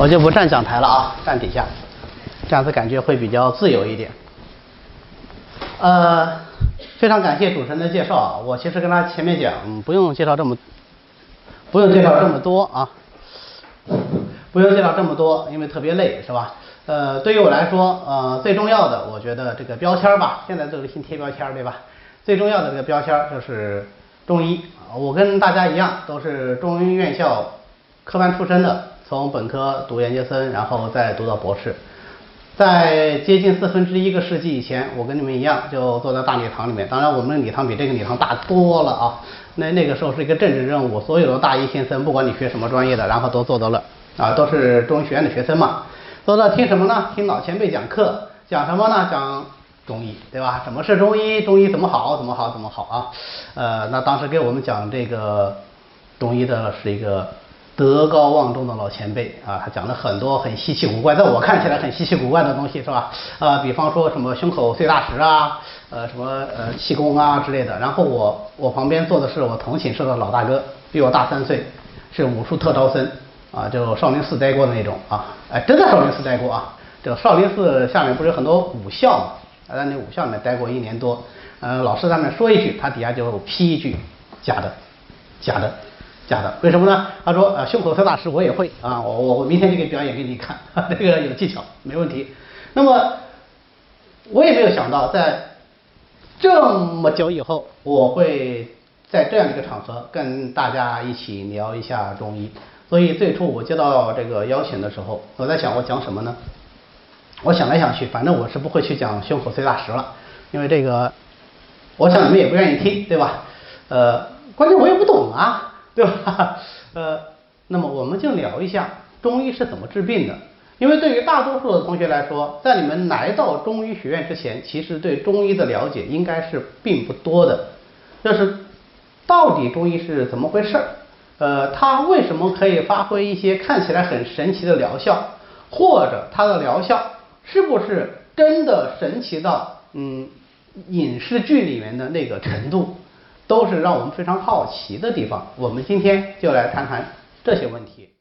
我就不站讲台了啊，站底下，这样子感觉会比较自由一点。呃，非常感谢主持人的介绍啊，我其实跟他前面讲，不用介绍这么，不用介绍这么多啊，不用介绍这么多，因为特别累，是吧？呃，对于我来说，呃，最重要的，我觉得这个标签吧，现在都流行贴标签，对吧？最重要的这个标签就是中医啊，我跟大家一样，都是中医院校科班出身的。从本科读研究生，然后再读到博士，在接近四分之一个世纪以前，我跟你们一样，就坐在大礼堂里面。当然，我们的礼堂比这个礼堂大多了啊。那那个时候是一个政治任务，所有的大一新生，不管你学什么专业的，然后都坐到了啊，都是中医学院的学生嘛。坐到听什么呢？听老前辈讲课，讲什么呢？讲中医，对吧？什么是中医？中医怎么好？怎么好？怎么好啊？呃，那当时给我们讲这个中医的是一个。德高望重的老前辈啊，他讲了很多很稀奇古怪，在我看起来很稀奇古怪的东西，是吧？啊，比方说什么胸口碎大石啊，呃，什么呃气功啊之类的。然后我我旁边坐的是我同寝室的老大哥，比我大三岁，是武术特招生啊，就少林寺待过的那种啊，哎，真的少林寺待过啊。这个少林寺下面不是有很多武校嘛？在那武校里面待过一年多，呃，老师在那说一句，他底下就批一句，假的，假的。假的，为什么呢？他说，啊，胸口碎大石我也会啊，我我我明天就给表演给你看，这个有技巧，没问题。那么我也没有想到，在这么久以后，我会在这样一个场合跟大家一起聊一下中医。所以最初我接到这个邀请的时候，我在想我讲什么呢？我想来想去，反正我是不会去讲胸口碎大石了，因为这个，我想你们也不愿意听，对吧？呃，关键我也不懂啊。对吧？呃，那么我们就聊一下中医是怎么治病的。因为对于大多数的同学来说，在你们来到中医学院之前，其实对中医的了解应该是并不多的。就是到底中医是怎么回事儿？呃，它为什么可以发挥一些看起来很神奇的疗效？或者它的疗效是不是真的神奇到嗯影视剧里面的那个程度？都是让我们非常好奇的地方。我们今天就来谈谈这些问题。